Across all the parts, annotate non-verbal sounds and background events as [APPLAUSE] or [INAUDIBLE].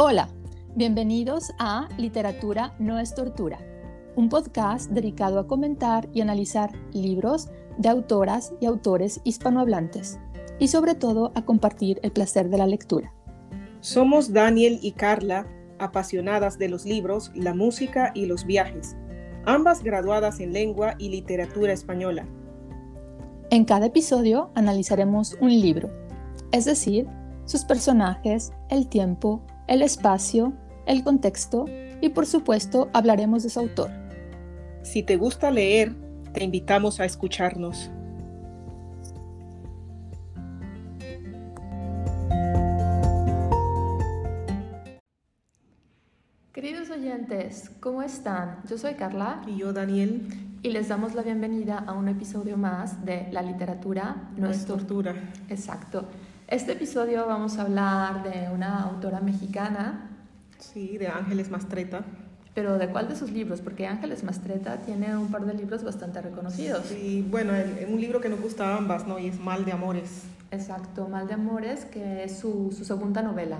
Hola, bienvenidos a Literatura no es tortura, un podcast dedicado a comentar y analizar libros de autoras y autores hispanohablantes y sobre todo a compartir el placer de la lectura. Somos Daniel y Carla, apasionadas de los libros, la música y los viajes, ambas graduadas en lengua y literatura española. En cada episodio analizaremos un libro, es decir, sus personajes, el tiempo, el espacio, el contexto y por supuesto hablaremos de su autor. Si te gusta leer, te invitamos a escucharnos. Queridos oyentes, ¿cómo están? Yo soy Carla. Y yo, Daniel. Y les damos la bienvenida a un episodio más de La literatura no, es tortura. Exacto. Este episodio vamos a hablar de una autora mexicana. Sí, de Ángeles Mastreta. Pero ¿de cuál de sus libros? Porque Ángeles Mastreta tiene un par de libros bastante reconocidos. Sí, bueno, un libro que nos gusta a ambas, ¿no? Y es Mal de Amores. Exacto, Mal de Amores, que es su, su segunda novela,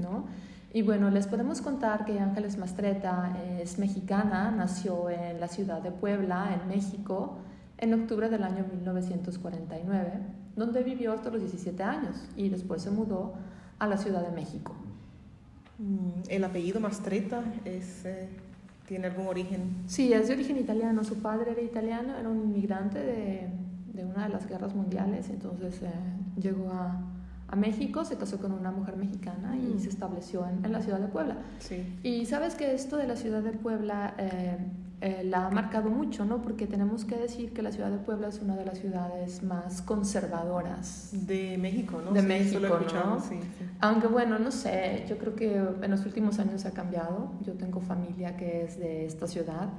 ¿no? Y bueno, les podemos contar que Ángeles Mastreta es mexicana, nació en la ciudad de Puebla, en México, en octubre del año 1949 donde vivió hasta los 17 años y después se mudó a la Ciudad de México. Mm, ¿El apellido Mastreta es, eh, tiene algún origen? Sí, es de origen italiano. Su padre era italiano, era un inmigrante de, de una de las guerras mundiales, entonces eh, llegó a, a, México, se casó con una mujer mexicana y mm. se estableció en, en, la ciudad de Puebla. Sí. Y sabes que esto de la ciudad de Puebla... Eh, eh, la ha marcado mucho, ¿no? Porque tenemos que decir que la ciudad de Puebla es una de las ciudades más conservadoras de México, ¿no? De México, ¿no? Sí, sí. Aunque bueno, no sé, yo creo que en los últimos años ha cambiado. Yo tengo familia que es de esta ciudad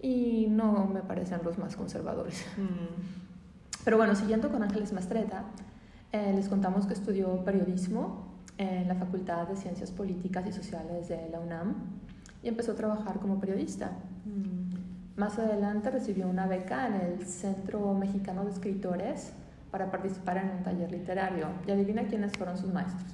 y no me parecen los más conservadores. Mm. Pero bueno, siguiendo con Ángeles Mastreta, eh, les contamos que estudió periodismo en la Facultad de Ciencias Políticas y Sociales de la UNAM y empezó a trabajar como periodista. Mm. Más adelante recibió una beca en el Centro Mexicano de Escritores para participar en un taller literario. Y adivina quiénes fueron sus maestros.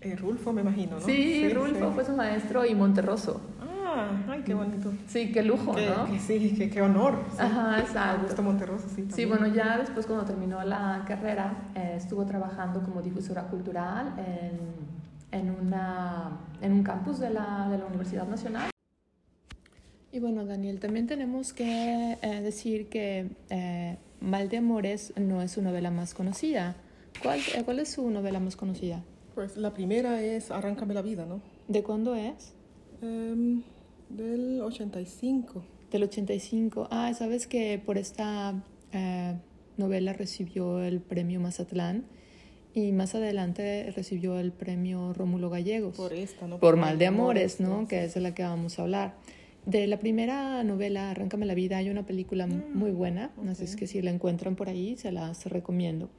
Eh, Rulfo, me imagino, ¿no? Sí, Rulfo fue su maestro y Monterroso. Ah, ay, qué bonito. Sí, qué lujo, ¿no? sí, qué, qué honor. Ajá, exacto. Augusto Monterroso, sí. Sí, bueno, ya después cuando terminó la carrera, eh, estuvo trabajando como difusora cultural en en, una, en un campus de la, de la Universidad Nacional. Y bueno, Daniel, también tenemos que eh, decir que eh, Mal de Amores no es su novela más conocida. ¿Cuál, eh, ¿Cuál es su novela más conocida? Pues la primera es Arráncame la vida, ¿no? ¿De cuándo es? Em, del 85. Del 85. Ah, sabes que por esta novela recibió el premio Mazatlán y más adelante recibió el premio Rómulo Gallegos. Por esta, ¿no? Por, Mal de Amores, ¿no? Que es de la que vamos a hablar. De la primera novela, Arráncame la vida, hay una película mm, muy buena, así es que si la encuentran por ahí, se las recomiendo.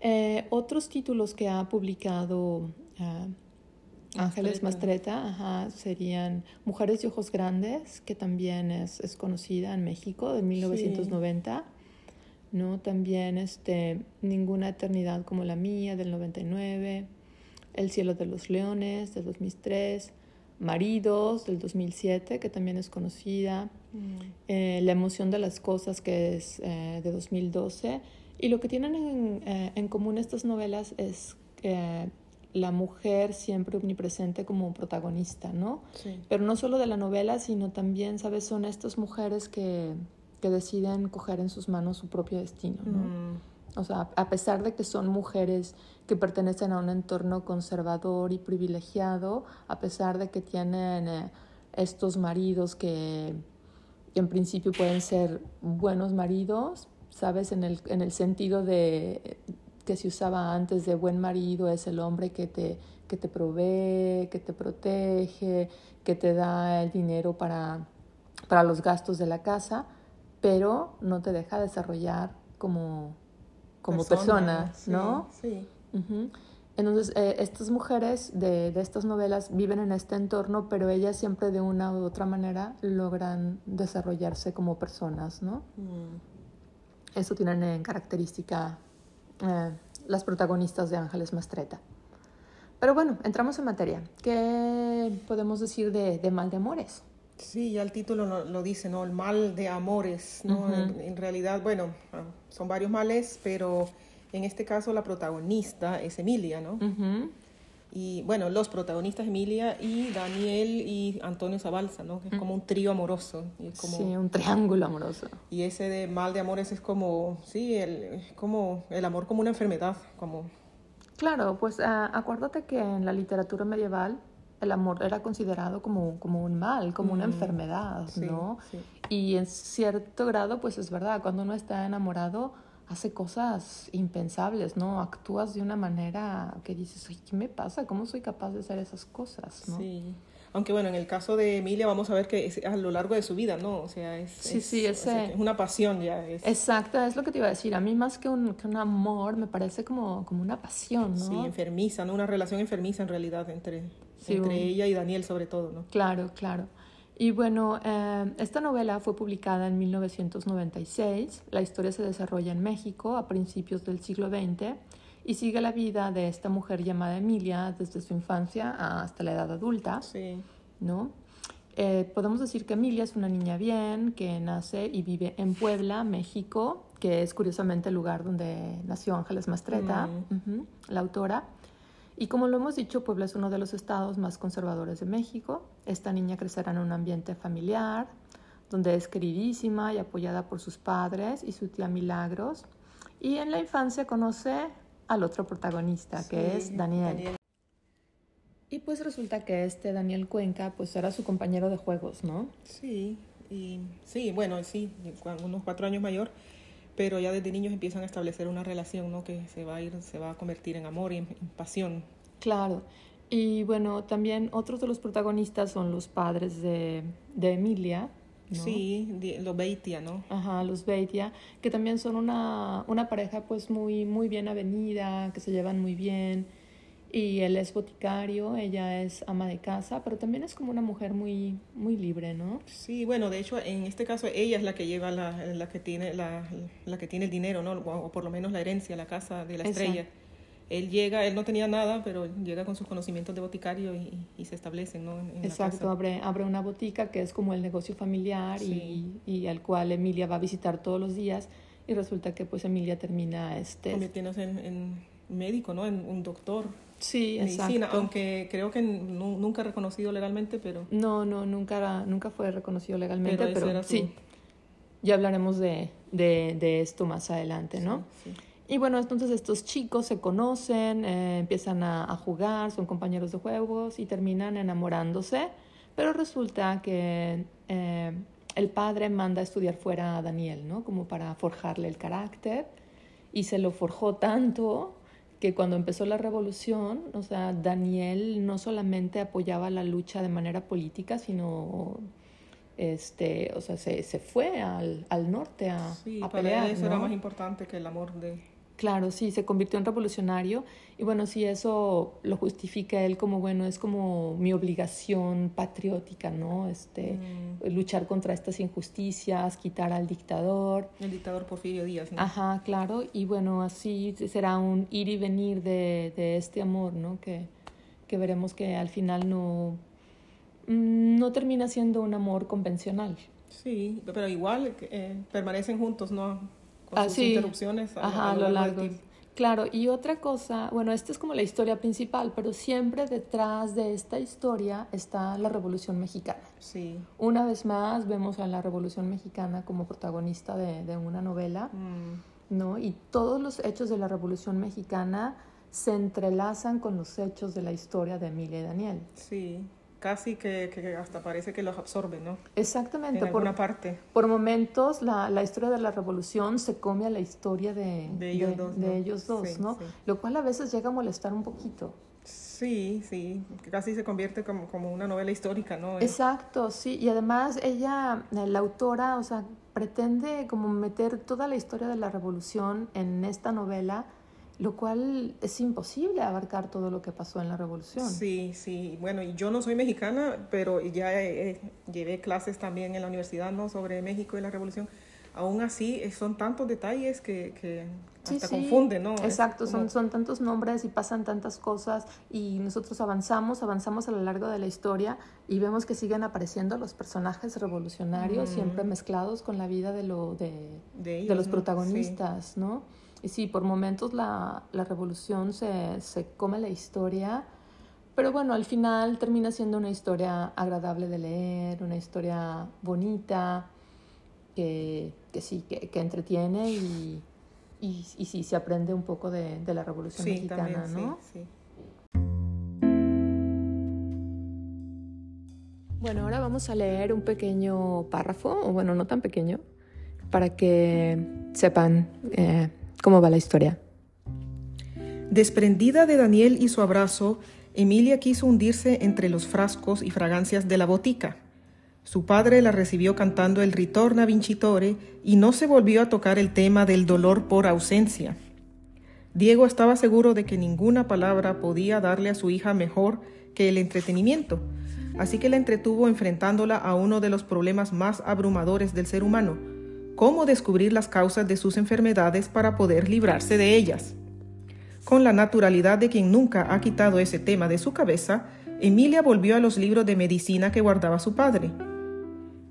Eh, otros títulos que ha publicado uh, Ángeles Mastreta serían Mujeres de Ojos Grandes, que también es, es conocida en México, de 1990. ¿No? También este, Ninguna Eternidad como la mía del 99, El cielo de los leones del 2003, Maridos del 2007, que también es conocida, mm. eh, La emoción de las cosas, que es eh, de 2012. Y lo que tienen en, eh, en común estas novelas es la mujer siempre omnipresente como protagonista, ¿no? Pero no solo de la novela, sino también, ¿sabes? Son estas mujeres que que deciden coger en sus manos su propio destino, ¿no? Mm. O sea, a pesar de que son mujeres que pertenecen a un entorno conservador y privilegiado, a pesar de que tienen eh, estos maridos que, en principio pueden ser buenos maridos, ¿sabes? En el, en el sentido de que se usaba antes de buen marido es el hombre que te, que te provee, que te protege, que te da el dinero para, para los gastos de la casa pero no te deja desarrollar como, como persona, ¿no? Sí. Entonces, eh, estas mujeres de, de, estas novelas viven en este entorno, pero ellas siempre de una u otra manera logran desarrollarse como personas, ¿no? Mm. Eso tienen en característica eh, las protagonistas de Ángeles Mastreta. Pero bueno, entramos en materia. ¿Qué podemos decir de, de mal de amores? Sí, ya el título lo, lo dice, ¿no? El mal de amores, ¿no? En, en realidad, bueno, ah, son varios males, pero en este caso la protagonista es Emilia, ¿no? Y bueno, los protagonistas Emilia y Daniel y Antonio Zabalza, ¿no? Que es como un trío amoroso. Y, es como, Sí, un triángulo amoroso. y ese de mal de amores es como, sí, el, es como el amor como una enfermedad, como, Claro, pues ah, acuérdate que en la literatura medieval el amor era considerado como, como un mal, como una Mm, enfermedad, sí, ¿no? sí. Y en cierto grado, pues es verdad, cuando uno está enamorado, hace cosas impensables, ¿no? Actúas de una manera que dices, "Ay, ¿qué me pasa? ¿Cómo soy capaz de hacer esas cosas, no? Sí. Aunque bueno, en el caso de Emilia vamos a ver que es a lo largo de su vida, ¿no? O sea, es, Sí, es- sí, o sea, ese- que es una pasión ya. Es, Exacto, es lo que te iba a decir. A mí más que un, que un amor, me parece como, como una pasión, ¿no? Sí, enfermiza, ¿no? Una relación enfermiza en realidad entre, Sí, entre un- ella y Daniel sobre todo, ¿no? Claro, claro. Y bueno, eh, esta novela fue publicada en 1996. La historia se desarrolla en México a principios del siglo XX y sigue la vida de esta mujer llamada Emilia desde su infancia hasta la edad adulta, Sí, ¿no? Eh, podemos decir que Emilia es una niña bien, que nace y vive en Puebla, México, que es curiosamente el lugar donde nació Ángeles Mastreta, ujú, la autora. Y como lo hemos dicho, Puebla es uno de los estados más conservadores de México. Esta niña crecerá en un ambiente familiar, donde es queridísima y apoyada por sus padres y su tía Milagros. Y en la infancia conoce al otro protagonista, que es Daniel. Y pues resulta que este Daniel Cuenca pues era su compañero de juegos, ¿no? Sí, y sí, bueno, sí, unos cuatro años mayor, pero ya desde niños empiezan a establecer una relación, ¿no? Que se va a ir, se va a convertir en amor y en, en pasión. Claro. Y bueno, también otros de los protagonistas son los padres de, de Emilia, ¿no? Sí, di- lo Beitia, ¿no? Ajá, los Beitia, que también son una, una pareja pues muy, muy bien avenida, que se llevan muy bien. Y él es boticario, ella es ama de casa, pero también es como una mujer muy, muy libre, ¿no? Sí, bueno, de hecho, en este caso ella es la que lleva la, la que tiene la, la que tiene el dinero, ¿no? O, o por lo menos la herencia, la casa de la Exacto. estrella. Él llega, él no tenía nada, pero llega con sus conocimientos de boticario y, y se establecen, ¿no? En, Exacto, abre, abre una botica que es como el negocio familiar Sí. y, y al cual Emilia va a visitar todos los días y resulta que pues Emilia termina este... Convirtiéndose en, en médico, ¿no? En un doctor. Sí, medicina, exacto. aunque creo que nu- nunca reconocido legalmente, pero, No, no, nunca, nunca fue reconocido legalmente, pero, pero, era su... sí, ya hablaremos de, de, de esto más adelante, ¿no? Sí, sí. Y bueno, entonces estos chicos se conocen, eh, empiezan a, a jugar, son compañeros de juegos y terminan enamorándose, pero resulta que eh, el padre manda a estudiar fuera a Daniel, ¿no? Como para forjarle el carácter. Y se lo forjó tanto que cuando empezó la revolución, o sea, Daniel no solamente apoyaba la lucha de manera política, sino, este, o sea, se, se fue al, al norte a, Sí, a para pelear, él eso era más importante que el amor de... Claro, sí, se convirtió en revolucionario y bueno, sí, eso lo justifica él como, bueno, es como mi obligación patriótica, ¿no? Este, Mm, luchar contra estas injusticias, quitar al dictador. el dictador Porfirio Díaz, ¿no? Ajá, claro, y bueno, así será un ir y venir de, de este amor, ¿no? Que, que veremos que al final no, mm, no termina siendo un amor convencional. Sí, pero igual eh, permanecen juntos, ¿no? Con Ah, sus sí. interrupciones a, Ajá, a a lo largo. Claro, y otra cosa, bueno, esta es como la historia principal, pero siempre detrás de esta historia está la Revolución Mexicana. Sí. Una vez más vemos a la Revolución Mexicana como protagonista de, de una novela, Mm, ¿no? Y todos los hechos de la Revolución Mexicana se entrelazan con los hechos de la historia de Emilia y Daniel. sí. Casi que, que hasta parece que los absorben, ¿no? En Exactamente, por, alguna parte. por momentos la, la historia de la Revolución se come a la historia de, De ellos dos, de ¿no? ellos dos, Sí, ¿no? sí. Lo cual a veces llega a molestar un poquito. Sí, sí. Casi se convierte como, como una novela histórica, ¿no? Exacto, sí, y además ella, la autora, o sea, pretende como meter toda la historia de la revolución en esta novela, lo cual es imposible abarcar todo lo que pasó en la revolución. Sí, sí. Bueno, y yo no soy mexicana, pero ya eh, llevé clases también en la universidad, ¿no? Sobre México y la revolución. aún así eh, son tantos detalles que, que hasta confunden, ¿no? Exacto, son, son tantos nombres y pasan tantas cosas y nosotros avanzamos, avanzamos a lo largo de la historia y vemos que siguen apareciendo los personajes revolucionarios, siempre mezclados con la vida de, lo, de, de, los protagonistas, ¿no? Y sí, por momentos la, la revolución se, se come la historia, pero bueno, al final termina siendo una historia agradable de leer, una historia bonita, que, que sí, que, que entretiene y, y, y, sí, se aprende un poco de, de la Revolución Mexicana, ¿no? Sí, sí. Bueno, ahora vamos a leer un pequeño párrafo, o bueno, no tan pequeño, para que sepan eh, cómo va la historia. Desprendida de Daniel y su abrazo, Emilia quiso hundirse entre los frascos y fragancias de la botica. Su padre la recibió cantando el Ritorna Vincitore y no se volvió a tocar el tema del dolor por ausencia. Diego estaba seguro de que ninguna palabra podía darle a su hija mejor que el entretenimiento, así que la entretuvo enfrentándola a uno de los problemas más abrumadores del ser humano, cómo descubrir las causas de sus enfermedades para poder librarse de ellas. Con la naturalidad de quien nunca ha quitado ese tema de su cabeza, Emilia volvió a los libros de medicina que guardaba su padre.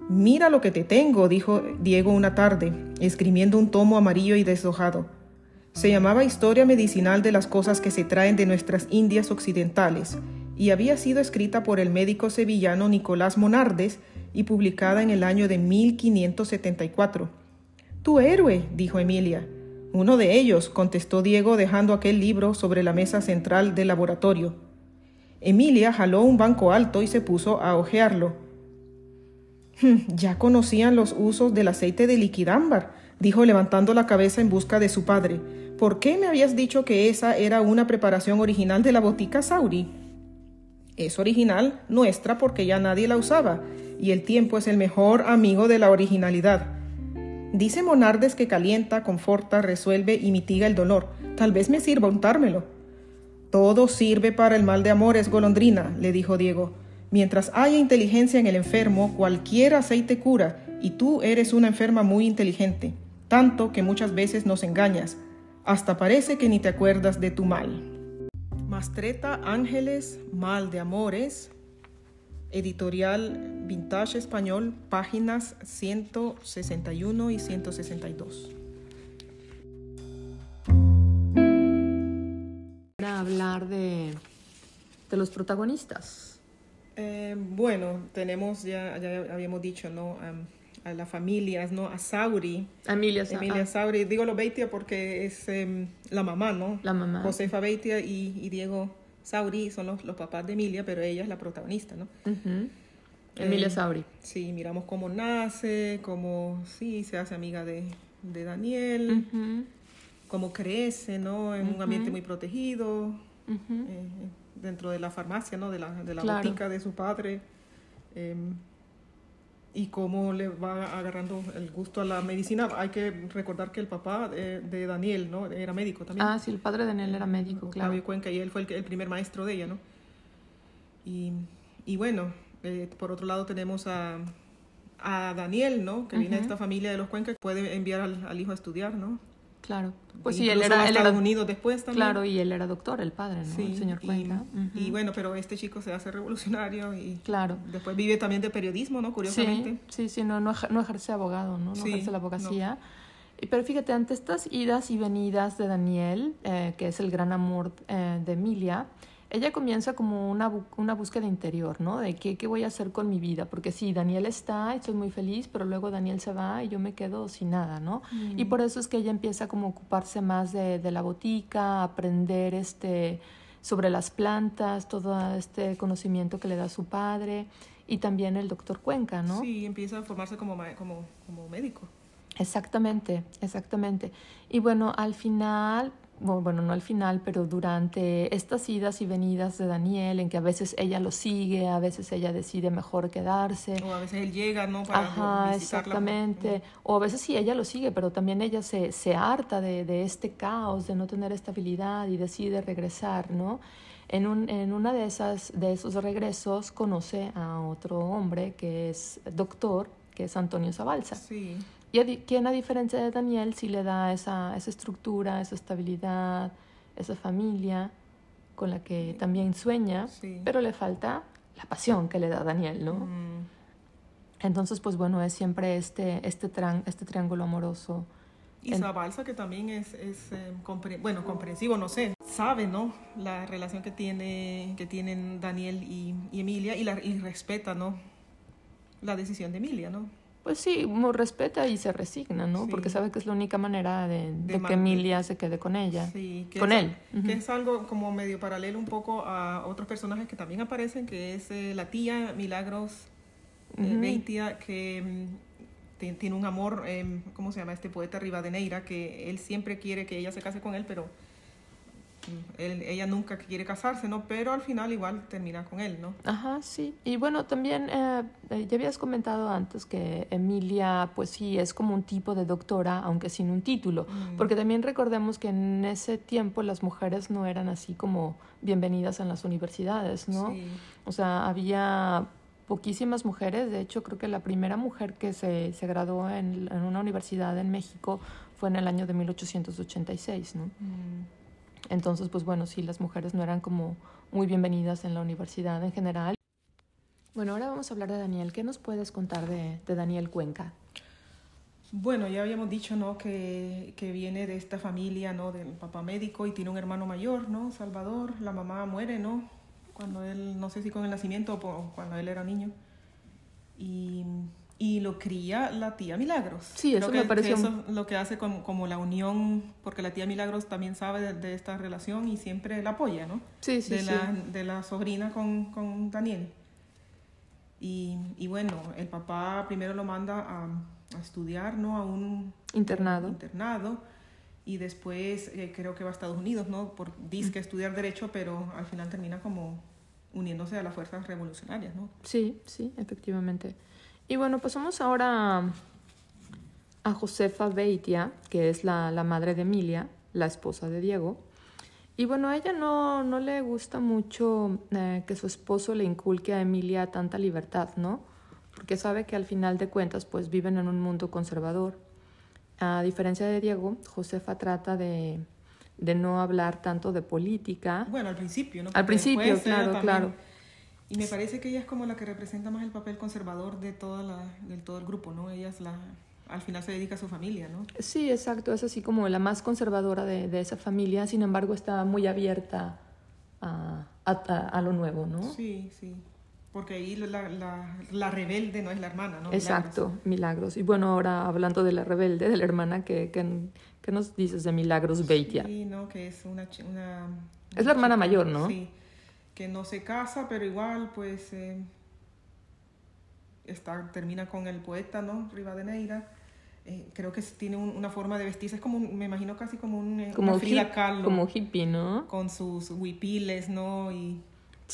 Mira lo que te tengo, dijo Diego una tarde, escribiendo un tomo amarillo y deshojado. Se llamaba Historia Medicinal de las Cosas que se traen de nuestras Indias Occidentales y había sido escrita por el médico sevillano Nicolás Monardes y publicada en el año de 1574. Tu héroe, dijo Emilia. Uno de ellos, contestó Diego dejando aquel libro sobre la mesa central del laboratorio. Emilia jaló un banco alto y se puso a hojearlo. Hmm, ya conocían los usos del aceite de liquidámbar, dijo levantando la cabeza en busca de su padre. ¿Por qué me habías dicho que esa era una preparación original de la botica Sauri? Es original nuestra porque ya nadie la usaba, y el tiempo es el mejor amigo de la originalidad. Dice Monardes que calienta, conforta, resuelve y mitiga el dolor. Tal vez me sirva untármelo. Todo sirve para el mal de amores, golondrina, le dijo Diego. Mientras haya inteligencia en el enfermo, cualquier aceite cura, y tú eres una enferma muy inteligente, tanto que muchas veces nos engañas. Hasta parece que ni te acuerdas de tu mal. Mastreta Ángeles, Mal de Amores, Editorial Vintage Español, páginas 161 y 162. Para hablar de, de los protagonistas. Eh, bueno, tenemos, ya, ya habíamos dicho, ¿no? a las familias, ¿no? A Sauri. Emilia, Emilia Sauri. Digo lo Beitia porque es em, la mamá, ¿no? La mamá. Josefa Beitia y, y Diego Sauri son los, los, papás de Emilia, pero ella es la protagonista, ¿no? Emilia eh, Sauri. Sí, miramos cómo nace, cómo sí se hace amiga de, de Daniel, cómo crece, ¿no? En un ambiente muy protegido, eh, dentro de la farmacia, ¿no? De la, de la botica de su padre. Eh, y cómo le va agarrando el gusto a la medicina. Hay que recordar que el papá de, Daniel, ¿no? Era médico también. Ah, sí, el padre de Daniel era médico, claro. Cuenca, y él fue el, primer maestro de ella, ¿no? Y, y bueno, eh, por otro lado tenemos a, a Daniel, ¿no? Que viene de esta familia de los Cuencas, puede enviar al, al hijo a estudiar, ¿no? Claro. Pues sí, él era, él Estados Unidos después también. Claro, y él era doctor, el padre, ¿no? el señor Cuenca. Y, bueno, pero este chico se hace revolucionario y claro. después vive también de periodismo, ¿no? Curiosamente. Sí, sí, no, no, ejerce abogado, ¿no? No ejerce la abogacía. Pero fíjate, ante estas idas y venidas de Daniel, eh, que es el gran amor eh, de Emilia, ella comienza como una, una búsqueda interior, ¿no? De qué, qué voy a hacer con mi vida, porque sí, Daniel está, estoy muy feliz, pero luego Daniel se va y yo me quedo sin nada, ¿no? Y por eso es que ella empieza como a ocuparse más de, de la botica, aprender este sobre las plantas, todo este conocimiento que le da su padre y también el doctor Cuenca, ¿no? Sí, empieza a formarse como, como, como médico. Exactamente, exactamente. Y bueno, al final bueno, no al final, pero durante estas idas y venidas de Daniel, en que a veces ella lo sigue, a veces ella decide mejor quedarse. O a veces él llega, ¿no? Para Ajá, exactamente. O a veces sí, ella lo sigue, pero también ella se, se harta de, de este caos, de no tener estabilidad y decide regresar, ¿no? En, un, en una de, esas, de esos regresos conoce a otro hombre que es doctor, que es Antonio Zabalza. Sí Y quien a diferencia de Daniel sí le da esa, esa estructura, esa estabilidad, esa familia con la que también sueña, Sí. pero le falta la pasión que le da Daniel, ¿no? Mm, Entonces, pues bueno, es siempre este, este, tran- este triángulo amoroso. Y Zabalza, que también es, es eh, compre- bueno, comprensivo, no sé, sabe, ¿no? La relación que, tiene, que tienen Daniel y, y Emilia y, la, y respeta, ¿no? La decisión de Emilia, ¿no? Pues sí, respeta y se resigna, ¿no? Sí. Porque sabe que es la única manera de, de De que Emilia se quede con ella. Sí, que Con es, él. Que es algo como medio paralelo un poco a otros personajes que también aparecen, que es eh, la tía Milagros eh. Beitia, que mm, ti- tiene un amor, em, ¿cómo se llama? Este poeta Rivadeneira, que él siempre quiere que ella se case con él, pero él- ella nunca quiere casarse, ¿no? Pero al final igual termina con él, ¿no? Ajá, sí. Y bueno, también eh, eh, ya habías comentado antes que Emilia, pues sí, es como un tipo de doctora, aunque sin un título. Mm. Porque también recordemos que en ese tiempo las mujeres no eran así como bienvenidas en las universidades, ¿no? Sí. O sea, había poquísimas mujeres. De hecho, creo que la primera mujer que se, se graduó en, en una universidad en México fue en el año de 1886, ¿no? Mm. Entonces, pues bueno, sí, las mujeres no eran como muy bienvenidas en la universidad en general. Bueno, ahora vamos a hablar de Daniel. ¿Qué nos puedes contar de, de Daniel Cuenca? Bueno, ya habíamos dicho, ¿no? Que, que viene de esta familia, ¿no? Del papá médico y tiene un hermano mayor, ¿no? Salvador. La mamá muere, ¿no? Cuando él, no sé si con el nacimiento o cuando él era niño. Y, y lo cría la tía Milagros. Sí, eso Creo me que- pareció que eso es lo que hace como, como la unión, porque la tía Milagros también sabe de, de esta relación y siempre la apoya, ¿no? Sí, sí, de, sí. la, de la sobrina con, con Daniel. Y, y bueno, el papá primero lo manda a, a estudiar, ¿no? A un Internado. internado y después eh, creo que va a Estados Unidos, ¿no? Por disque estudiar derecho, pero al final termina como uniéndose a las fuerzas revolucionarias, ¿no? Sí, sí, efectivamente. Y bueno, pasamos ahora a, Josefa Beitia, que es la, la madre de Emilia, la esposa de Diego. Y bueno, a ella no, no le gusta mucho eh, que su esposo le inculque a Emilia tanta libertad, ¿no? Porque sabe que al final de cuentas, pues viven en un mundo conservador. A diferencia de Diego, Josefa trata de, de no hablar tanto de política. Bueno, al principio, ¿no? Al principio, claro, claro. Y me parece que ella es como la que representa más el papel conservador de toda la, del todo el grupo, ¿no? Ella es la, al final se dedica a su familia, ¿no? Sí, exacto, es así como la más conservadora de, de esa familia, sin embargo está muy abierta a, a, a- lo nuevo, ¿no? Sí, sí. Porque ahí la, la, la rebelde no es la hermana, ¿no? Exacto, Milagros. Y bueno, ahora hablando de la rebelde, de la hermana, ¿qué, qué, qué nos dices de Milagros Beitia? Sí, ¿no? Que es una... una Es la hermana mayor, ¿no? Sí, que no se casa, pero igual, pues, eh, está, termina con el poeta, ¿no? Rivadeneira. Eh, creo que tiene un- una forma de vestirse, es como, me imagino casi como un, eh, Como, Frida hip- Kahlo, como hippie, ¿no? con sus huipiles, ¿no? Y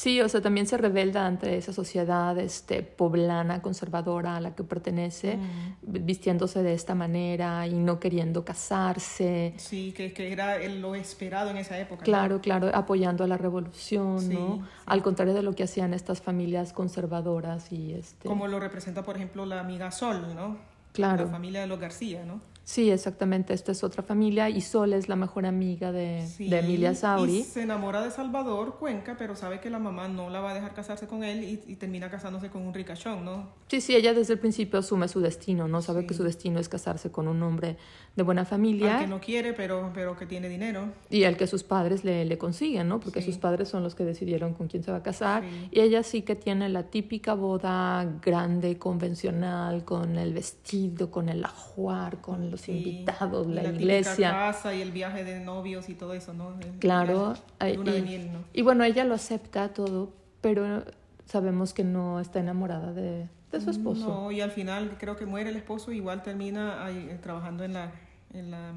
Sí, o sea, también se rebelda ante esa sociedad este, poblana, conservadora a la que pertenece, Mm. vistiéndose de esta manera y no queriendo casarse. sí, que, que era lo esperado en esa época. ¿no? Claro, claro, apoyando a la revolución, Sí, ¿no? sí. Al contrario de lo que hacían estas familias conservadoras y este. Como lo representa, por ejemplo, la amiga Sol, ¿no? Claro. La familia de los García, ¿no? Sí, exactamente. Esta es otra familia y Sol es la mejor amiga de, Sí, de Emilia Sauri. Y se enamora de Salvador Cuenca, pero sabe que la mamá no la va a dejar casarse con él y, y termina casándose con un ricachón, ¿no? Sí, sí, ella desde el principio asume su destino, ¿no? Sabe Sí. que su destino es casarse con un hombre de buena Al familia que no quiere, pero, pero que tiene dinero. y al que sus padres le, le consiguen, ¿no? Porque Sí. sus padres son los que decidieron con quién se va a casar. Y ella sí que tiene la típica boda grande, convencional, con el vestido, con el ajuar, con los Sí. invitados, la, típica iglesia. casa y el viaje de novios y todo eso, ¿no? El Claro. viaje, de y, miel, ¿no? y bueno, ella lo acepta todo, pero sabemos que no está enamorada de, de su esposo. No, y al final creo que muere el esposo, igual termina ahí, eh, trabajando en la, en la,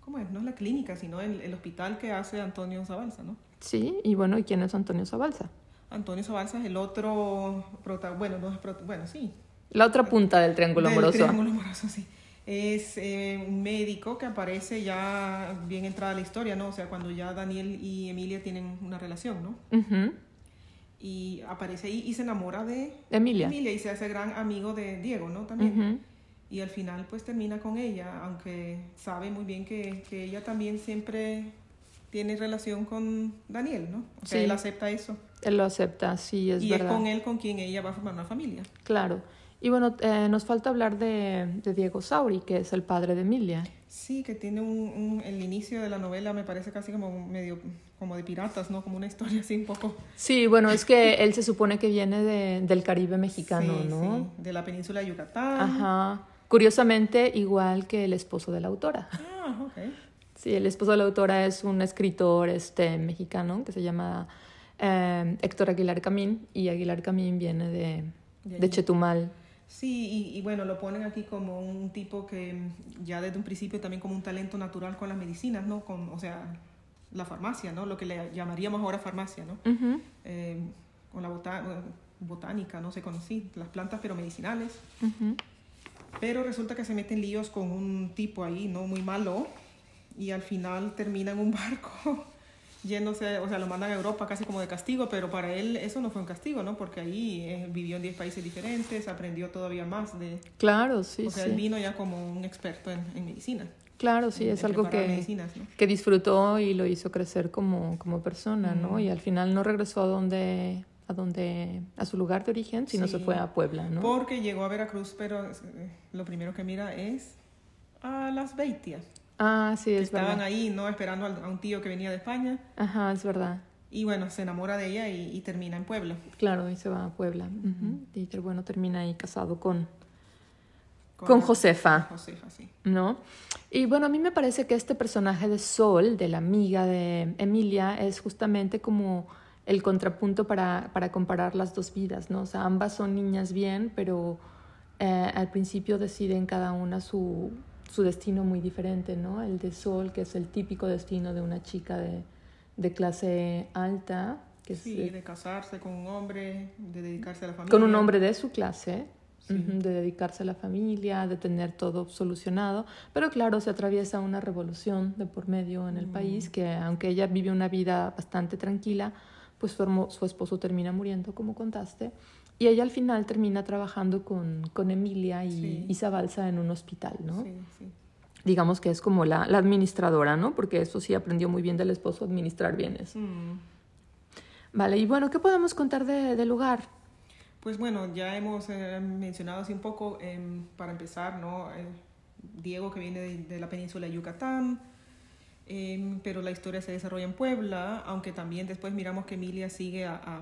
¿cómo es? No es la clínica, sino el, el hospital que hace Antonio Zabalza, ¿no? Sí, y bueno, ¿y quién es Antonio Zabalza? Antonio Zabalza es el otro, prota- bueno, no es prota- bueno, sí, La otra punta del triángulo Del amoroso. triángulo amoroso, sí. Es eh, un médico que aparece ya bien entrada la historia, ¿no? O sea, cuando ya Daniel y Emilia tienen una relación, ¿no? Y aparece ahí y se enamora de Emilia. Emilia y se hace gran amigo de Diego, ¿no? También. Y al final pues termina con ella, aunque sabe muy bien que, que ella también siempre tiene relación con Daniel, ¿no? O sea, Sí. él acepta eso. Él lo acepta, sí, es y verdad. es con él con quien ella va a formar una familia. Claro. Y bueno, eh, nos falta hablar de, de Diego Sauri, que es el padre de Emilia. Sí, que tiene un, un- el inicio de la novela me parece casi como medio como de piratas, ¿no? Como una historia así un poco Sí, bueno, es que él se supone que viene de- del Caribe mexicano, Sí, ¿no? sí, de la península de Yucatán. Ajá. Curiosamente, igual que el esposo de la autora. Ah, ok. Sí, el esposo de la autora es un escritor este, mexicano que se llama eh, Héctor Aguilar Camín y Aguilar Camín viene de, De de. Chetumal. Sí, y, y bueno, lo ponen aquí como un tipo que ya desde un principio también como un talento natural con las medicinas, ¿no? Con, o sea, la farmacia, ¿no? Lo que le llamaríamos ahora farmacia, ¿no? Eh, con la botánica, no sé, conocí las plantas pero medicinales. Pero resulta que se mete en líos con un tipo ahí, ¿no? Muy malo. Y al final termina en un barco [LAUGHS] yéndose, o sea, lo mandan a Europa casi como de castigo, pero para él eso no fue un castigo, ¿no? Porque ahí eh, vivió en 10 países diferentes, aprendió todavía más de... Claro, sí, o sea, sí. él vino ya como un experto en, en medicina. Claro, sí, en- es en algo que, que disfrutó y lo hizo crecer como, como persona, ¿no? Mm. Y al final no regresó a donde, a donde, a su lugar de origen, sino se fue a Puebla, ¿no? Porque llegó a Veracruz, pero eh, lo primero que mira es a las Beitias, Ah, sí, es estaban verdad. ahí, ¿no? Esperando a un tío que venía de España. Ajá, es verdad. Y bueno, se enamora de ella y, y termina en Puebla. Claro, y se va a Puebla. Ujú. Y que, bueno, termina ahí casado con, con Josefa. Josefa, sí. ¿no? Y bueno, a mí me parece que este personaje de Sol, de la amiga de Emilia, es justamente como el contrapunto para, para comparar las dos vidas, ¿no? O sea, ambas son niñas bien, pero eh, al principio deciden cada una su, su destino muy diferente, ¿no? El de Sol, que es el típico destino de una chica de, de clase alta, que es, Sí, eh, de casarse con un hombre, de dedicarse a la familia. con un hombre de su clase, Sí. de dedicarse a la familia, de tener todo solucionado. Pero claro, se atraviesa una revolución de por medio en el Mm. país, que aunque ella vive una vida bastante tranquila, pues su esposo termina muriendo, como contaste. Y ella al final termina trabajando con, con Emilia y Sí. Balsa en un hospital, ¿no? Sí, sí. Digamos que es como la, la administradora, ¿no? Porque eso sí aprendió muy bien del esposo administrar bienes. Mm. Vale, y bueno, ¿qué podemos contar de- del lugar? Pues bueno, ya hemos eh, mencionado así un poco, em, para empezar, ¿no? Eh, Diego que viene de, de la península de Yucatán, em, pero la historia se desarrolla en Puebla, aunque también después miramos que Emilia sigue a, a,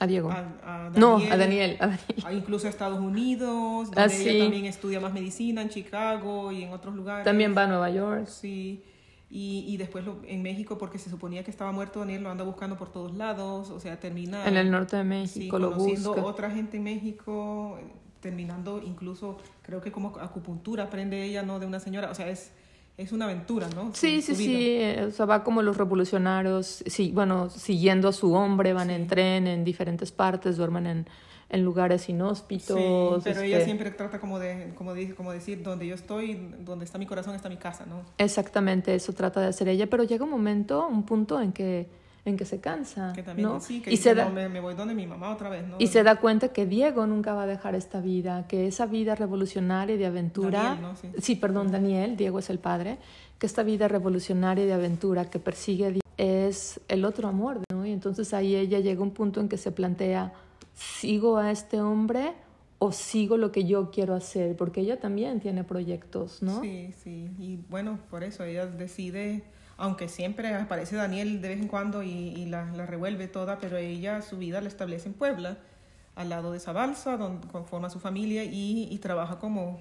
A Diego. a- a no, a Daniel. A Daniel. a incluso a Estados Unidos, donde Ah, ella sí. también estudia más medicina en Chicago y en otros lugares. También va a Nueva York. Sí, y, y después lo- en México, porque se suponía que estaba muerto Daniel, lo anda buscando por todos lados, o sea, termina... En el norte de sí, México lo conociendo busca. otra gente en México, terminando incluso, creo que como acupuntura aprende ella, ¿no? De una señora, o sea, es, es una aventura, ¿no? Sí, Su- sí, su sí. eh, O sea, va como los revolucionarios, sí, bueno, siguiendo a su hombre, van en tren en diferentes partes, duermen en, en lugares inhóspitos. Sí, pero ella este, siempre trata como de, como, dice, como decir, donde yo estoy, donde está mi corazón, está mi casa, ¿no? Exactamente, eso trata de hacer ella, pero llega un momento, un punto en que, en que se cansa, Que también, ¿no? sí, que y, se da, "No, me, me voy donde mi mamá otra vez, ¿no? y se da cuenta que Diego nunca va a dejar esta vida, que esa vida revolucionaria de aventura... Daniel, ¿no? Sí. Sí, perdón, Daniel, Diego es el padre, que esta vida revolucionaria de aventura que persigue a Diego es el otro amor, ¿no? Y entonces ahí ella llega a un punto en que se plantea, ¿sigo a este hombre o sigo lo que yo quiero hacer? Porque ella también tiene proyectos, ¿no? Sí, sí, y bueno, por eso ella decide, aunque siempre aparece Daniel de vez en cuando y, la, la revuelve toda, pero ella su vida la establece en Puebla, al lado de esa balsa, donde conforma su familia y trabaja como,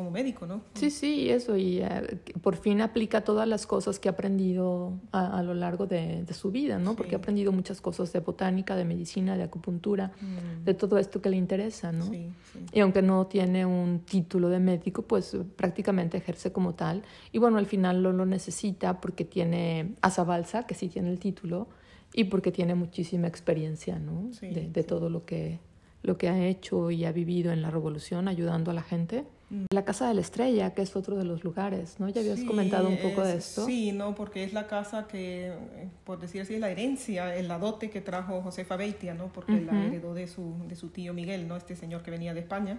como médico, ¿no? Sí, sí, eso, y que por fin aplica todas las cosas que ha aprendido a, a lo largo de, de su vida, ¿no? Porque Sí. ha aprendido muchas cosas de botánica, de medicina, de acupuntura, Mm, de todo esto que le interesa, ¿no? Sí, sí. Y aunque no tiene un título de médico, pues prácticamente ejerce como tal. Y bueno, al final lo, lo necesita porque tiene a Zabalza, que sí tiene el título, y porque tiene muchísima experiencia, ¿no? Sí, de de todo lo que, lo que ha hecho y ha vivido en la revolución, ayudando a la gente. Mm. La Casa de la Estrella, que es otro de los lugares, ¿no? Ya habías Sí, comentado un poco de es- esto. Sí, no, porque es la casa que, eh, por decir así, es la herencia, el la dote que trajo Josefa Beitia, ¿no? Porque la Ujú. heredó de su, de su tío Miguel, ¿no? Este señor que venía de España.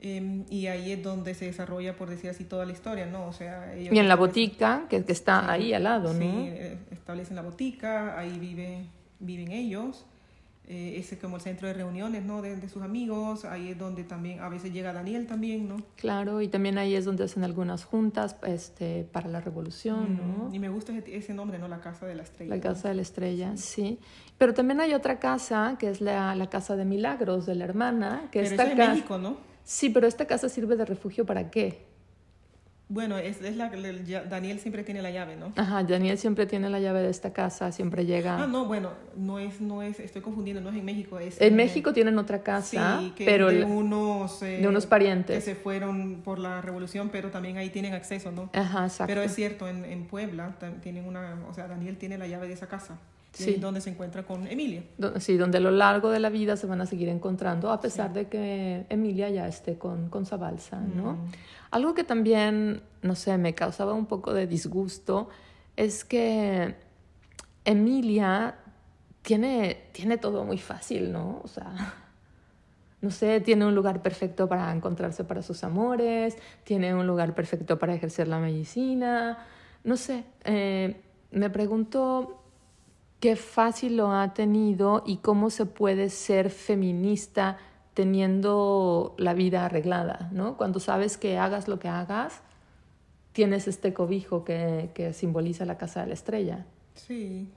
Em, y ahí es donde se desarrolla, por decir así, toda la historia, ¿no? O sea, ellos y en la botica, que, que está ahí al lado, ¿no? Sí, eh, establecen la botica, ahí vive, viven ellos. Eh, ese es como el centro de reuniones, ¿no? De, de, sus amigos, ahí es donde también, a veces llega Daniel también, ¿no? Claro, y también ahí es donde hacen algunas juntas este, para la revolución, ¿no? Y me gusta ese, nombre, ¿no? La Casa de la Estrella. La Casa de la Estrella, sí. Pero también hay otra casa, que es la, la Casa de Milagros de la hermana, que está en México, ¿no? Sí, pero esta casa sirve de refugio para qué? Bueno, es, es la, Daniel siempre tiene la llave, ¿no? Ajá, Daniel siempre tiene la llave de esta casa, siempre llega. Ah, no, bueno, no es, no es, estoy confundiendo, no es en México, es. En, México tienen otra casa, sí, que pero de unos, de unos parientes que se fueron por la revolución, pero también ahí tienen acceso, ¿no? Ajá, exacto. Pero es cierto, en, en Puebla tienen una, o sea, Daniel tiene la llave de esa casa. Sí. donde se encuentra con Emilia. Sí, donde a lo largo de la vida se van a seguir encontrando, a pesar de que Emilia ya esté con, con Zabalza, ¿no? Mm. Algo que también, no sé, me causaba un poco de disgusto es que Emilia tiene, tiene todo muy fácil, ¿no? O sea, [LAUGHS] no sé, tiene un lugar perfecto para encontrarse para sus amores, tiene un lugar perfecto para ejercer la medicina, no sé, eh, me pregunto qué fácil lo ha tenido y cómo se puede ser feminista teniendo la vida arreglada, ¿no? Cuando sabes que hagas lo que hagas, tienes este cobijo que, que simboliza la casa de la estrella. Sí.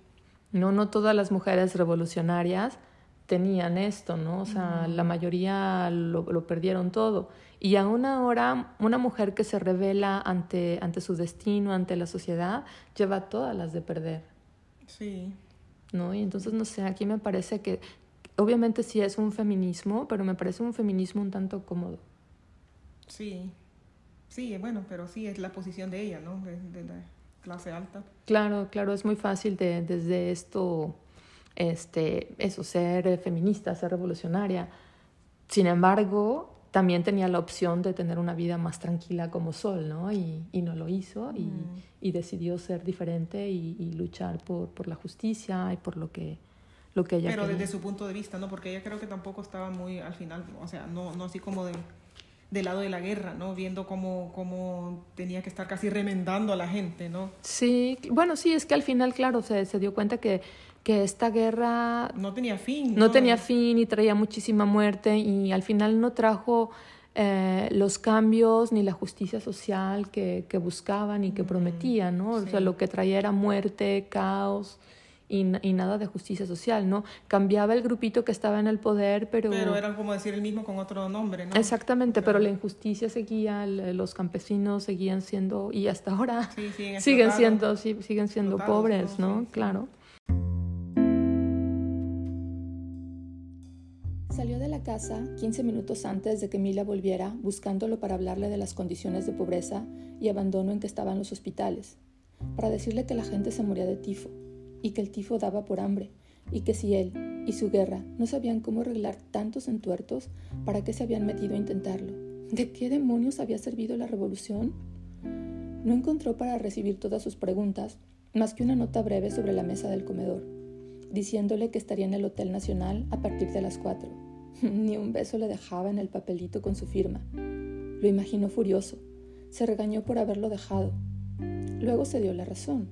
No, no todas las mujeres revolucionarias tenían esto, ¿no? O sea, la mayoría lo, lo, perdieron todo. Y aún ahora, una mujer que se revela ante, ante su destino, ante la sociedad, lleva todas las de perder. Sí. ¿No? Y entonces, no sé, aquí me parece que obviamente sí es un feminismo, pero me parece un feminismo un tanto cómodo. Sí, sí, bueno, pero sí es la posición de ella, ¿no? De, la clase alta. Claro, claro, es muy fácil de, desde esto, este, eso, ser feminista, ser revolucionaria. Sin embargo, también tenía la opción de tener una vida más tranquila como Sol, ¿no? Y, y no lo hizo y, mm. y decidió ser diferente y, y, luchar por, por la justicia y por lo que, lo que ella Pero desde su punto de vista, ¿no? Porque ella creo que tampoco estaba muy al final, o sea, no, no así como de, del lado de la guerra, ¿no? Viendo cómo, cómo tenía que estar casi remendando a la gente, ¿no? Sí, bueno, sí, es que al final, claro, se, se dio cuenta que que esta guerra no tenía fin. No, tenía fin y traía muchísima muerte y al final no trajo eh, los cambios ni la justicia social que, que buscaban y que mm, prometían, ¿no? O sea, lo que traía era muerte, caos y, y, nada de justicia social, ¿no? Cambiaba el grupito que estaba en el poder, pero... Pero era como decir el mismo con otro nombre, ¿no? Exactamente, pero, la injusticia seguía, los campesinos seguían siendo, y hasta ahora [LAUGHS] siguen siendo, siguen siendo pobres, ¿no? Claro. Salió de la casa 15 minutos antes de que Mila volviera, buscándolo para hablarle de las condiciones de pobreza y abandono en que estaban los hospitales, para decirle que la gente se moría de tifo y que el tifo daba por hambre y que si él y su guerra no sabían cómo arreglar tantos entuertos, ¿para qué se habían metido a intentarlo? ¿De qué demonios había servido la revolución? No encontró para recibir todas sus preguntas más que una nota breve sobre la mesa del comedor diciéndole que estaría en el Hotel Nacional a partir de las cuatro. [LAUGHS] Ni un beso le dejaba en el papelito con su firma. Lo imaginó furioso. Se regañó por haberlo dejado. Luego se dio la razón.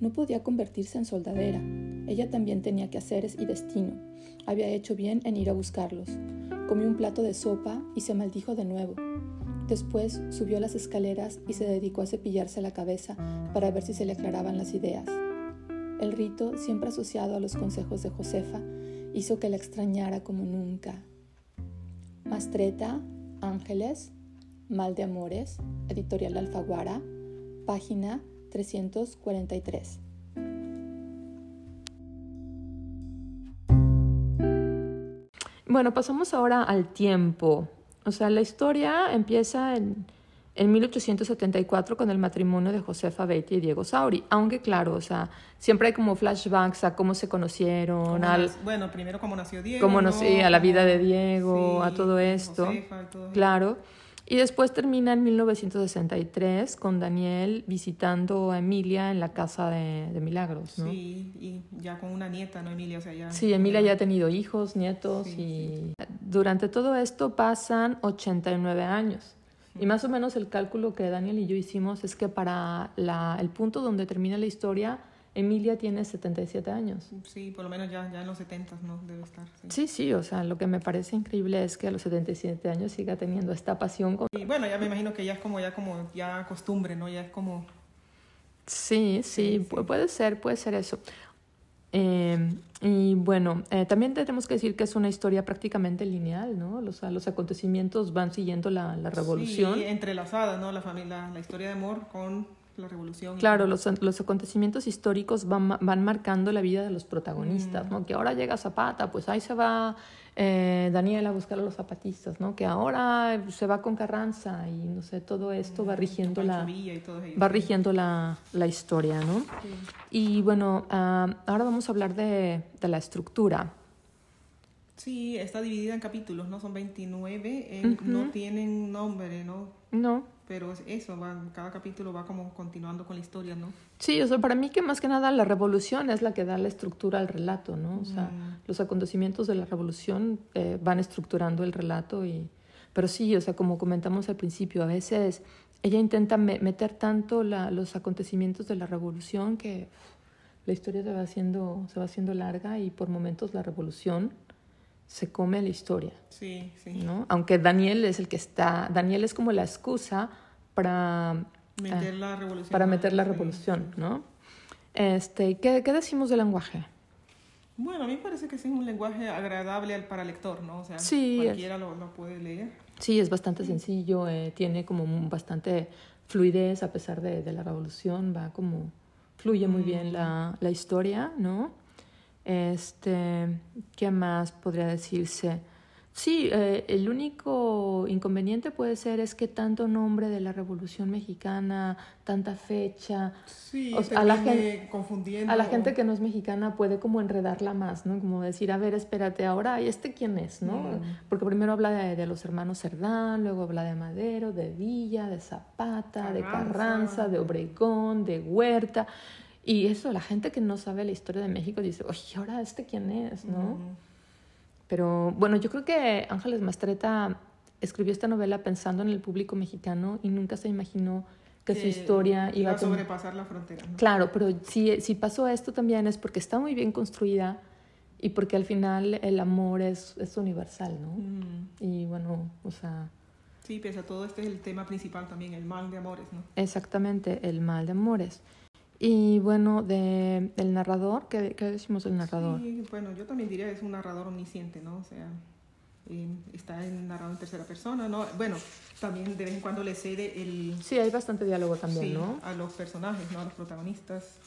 No podía convertirse en soldadera. Ella también tenía quehaceres y destino. Había hecho bien en ir a buscarlos. Comió un plato de sopa y se maldijo de nuevo. Después subió las escaleras y se dedicó a cepillarse la cabeza para ver si se le aclaraban las ideas. El rito, siempre asociado a los consejos de Josefa, hizo que la extrañara como nunca. Mastreta, Ángeles, Mal de Amores, Editorial Alfaguara, página 343. Bueno, pasamos ahora al tiempo. O sea, la historia empieza en en 1874 con el matrimonio de Josefa Beatty y Diego Sauri. Aunque claro, o sea, siempre hay como flashbacks a cómo se conocieron. Al, bueno, primero cómo nació Diego. Cómo nació, a la vida de Diego, a todo esto. Josefa, todo claro. Y después termina en 1963 con Daniel visitando a Emilia en la casa de, Milagros, ¿no? Sí, y ya con una nieta, ¿no, Emilia? O sea, ya... Sí, Emilia ya ha tenido hijos, nietos y durante todo esto pasan 89 años. Y más o menos el cálculo que Daniel y yo hicimos es que para la, el punto donde termina la historia, Emilia tiene 77 años. Sí, por lo menos ya, ya en los 70 no debe estar. Sí. sí. o sea, lo que me parece increíble es que a los 77 años siga teniendo esta pasión. Con... Y bueno, ya me imagino que ya es como ya como ya costumbre, ¿no? Ya es como Sí, sí, puede ser, puede ser eso. Eh, y bueno, eh, también tenemos que decir que es una historia prácticamente lineal, ¿no? Los, los acontecimientos van siguiendo la, la revolución. Sí, entrelazada, ¿no? La familia, la historia de amor con la revolución. Claro, los, los acontecimientos históricos van, van marcando la vida de los protagonistas, mm. ¿no? Que ahora llega Zapata, pues ahí se va eh, Daniel a buscar a los zapatistas, ¿no? Que ahora se va con Carranza y no sé, todo esto va rigiendo la va rigiendo la, la historia, ¿no? Y bueno, ah, ahora vamos a hablar de, de, la estructura. Sí, está dividida en capítulos, ¿no? Son 29, no tienen nombre, ¿no? No. Pero eso, va, cada capítulo va como continuando con la historia, ¿no? Sí, o sea, para mí que más que nada la revolución es la que da la estructura al relato, ¿no? O sea, los acontecimientos de la revolución eh, van estructurando el relato y... Pero sí, o sea, como comentamos al principio, a veces ella intenta meter tanto la, los acontecimientos de la revolución que la historia se va haciendo se va haciendo larga y por momentos la revolución se come la historia. Sí, sí. ¿no? Aunque Daniel es el que está, Daniel es como la excusa para meter la revolución. Para meter la revolución, ¿no? Este, ¿qué, ¿Qué decimos del lenguaje? Bueno, a mí me parece que es un lenguaje agradable para el lector, ¿no? O sea, cualquiera lo, lo, puede leer. Sí, es bastante sencillo, eh, tiene como bastante fluidez a pesar de, de, la revolución, va como, fluye muy bien la, la historia, ¿no? Este, ¿qué más podría decirse? Sí, eh, el único inconveniente puede ser es que tanto nombre de la Revolución Mexicana, tanta fecha, sí, a la gente confundiendo. a la gente que no es mexicana puede como enredarla más, ¿no? Como decir, a ver, espérate, ahora, ¿y este quién es, no? Mm. Porque primero habla de, los hermanos Cerdán, luego habla de Madero, de Villa, de Zapata, de Carranza, de Obregón, de Huerta. Y eso, la gente que no sabe la historia de México dice, oye, ¿ahora este quién es? ¿no? Pero bueno, yo creo que Ángeles Mastreta escribió esta novela pensando en el público mexicano y nunca se imaginó que, su historia iba, a sobrepasar la frontera. Claro, pero si, si pasó esto también es porque está muy bien construida y porque al final el amor es, es universal, ¿no? Y bueno, o sea... Sí, pese a todo, este es el tema principal también, el mal de amores, ¿no? Exactamente, el mal de amores. Y bueno, de, del narrador, ¿qué, ¿qué, decimos del narrador? Sí, bueno, yo también diría que es un narrador omnisciente, ¿no? O sea, está en, narrado en tercera persona, ¿no? Bueno, también de vez en cuando le cede el... Sí, hay bastante diálogo también, sí, ¿no? a los personajes, ¿no? A los protagonistas.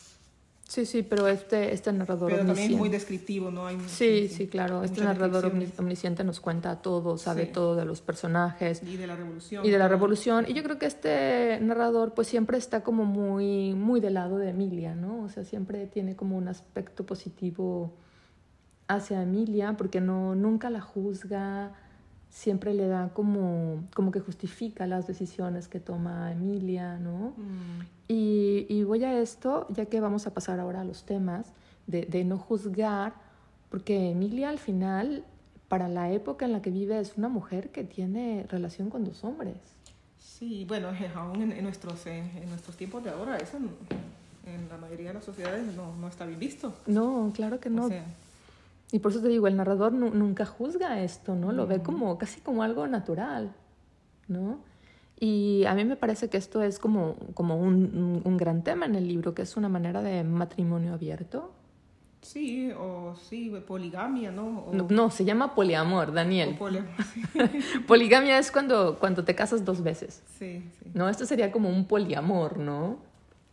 Sí, sí, pero este, este narrador Pero también es muy descriptivo, ¿no? Hay, sí, sí, claro. Este narrador omnisciente nos cuenta todo, sabe todo de los personajes. Y de la revolución. Y de la revolución. Y yo creo que este narrador pues siempre está como muy, muy del lado de Emilia, ¿no? O sea, siempre tiene como un aspecto positivo hacia Emilia porque no, nunca la juzga, siempre le da como, como que justifica las decisiones que toma Emilia, ¿no? Mm. Y, y, voy a esto, ya que vamos a pasar ahora a los temas, de, de, no juzgar, porque Emilia al final, para la época en la que vive, es una mujer que tiene relación con dos hombres. Sí, bueno, [LAUGHS] aún en, nuestros, en, nuestros tiempos de ahora, eso en la mayoría de las sociedades no, no está bien visto. No, claro que no. Y por eso te digo, el narrador nunca juzga esto, ¿no? Lo ve como casi como algo natural, ¿no? Y a mí me parece que esto es como, como un, un, gran tema en el libro, que es una manera de matrimonio abierto. Sí, o sí, poligamia, ¿no? No, se llama poliamor, Daniel. [LAUGHS] poligamia es cuando, cuando te casas dos veces. Sí, sí. No, esto sería como un poliamor, ¿no?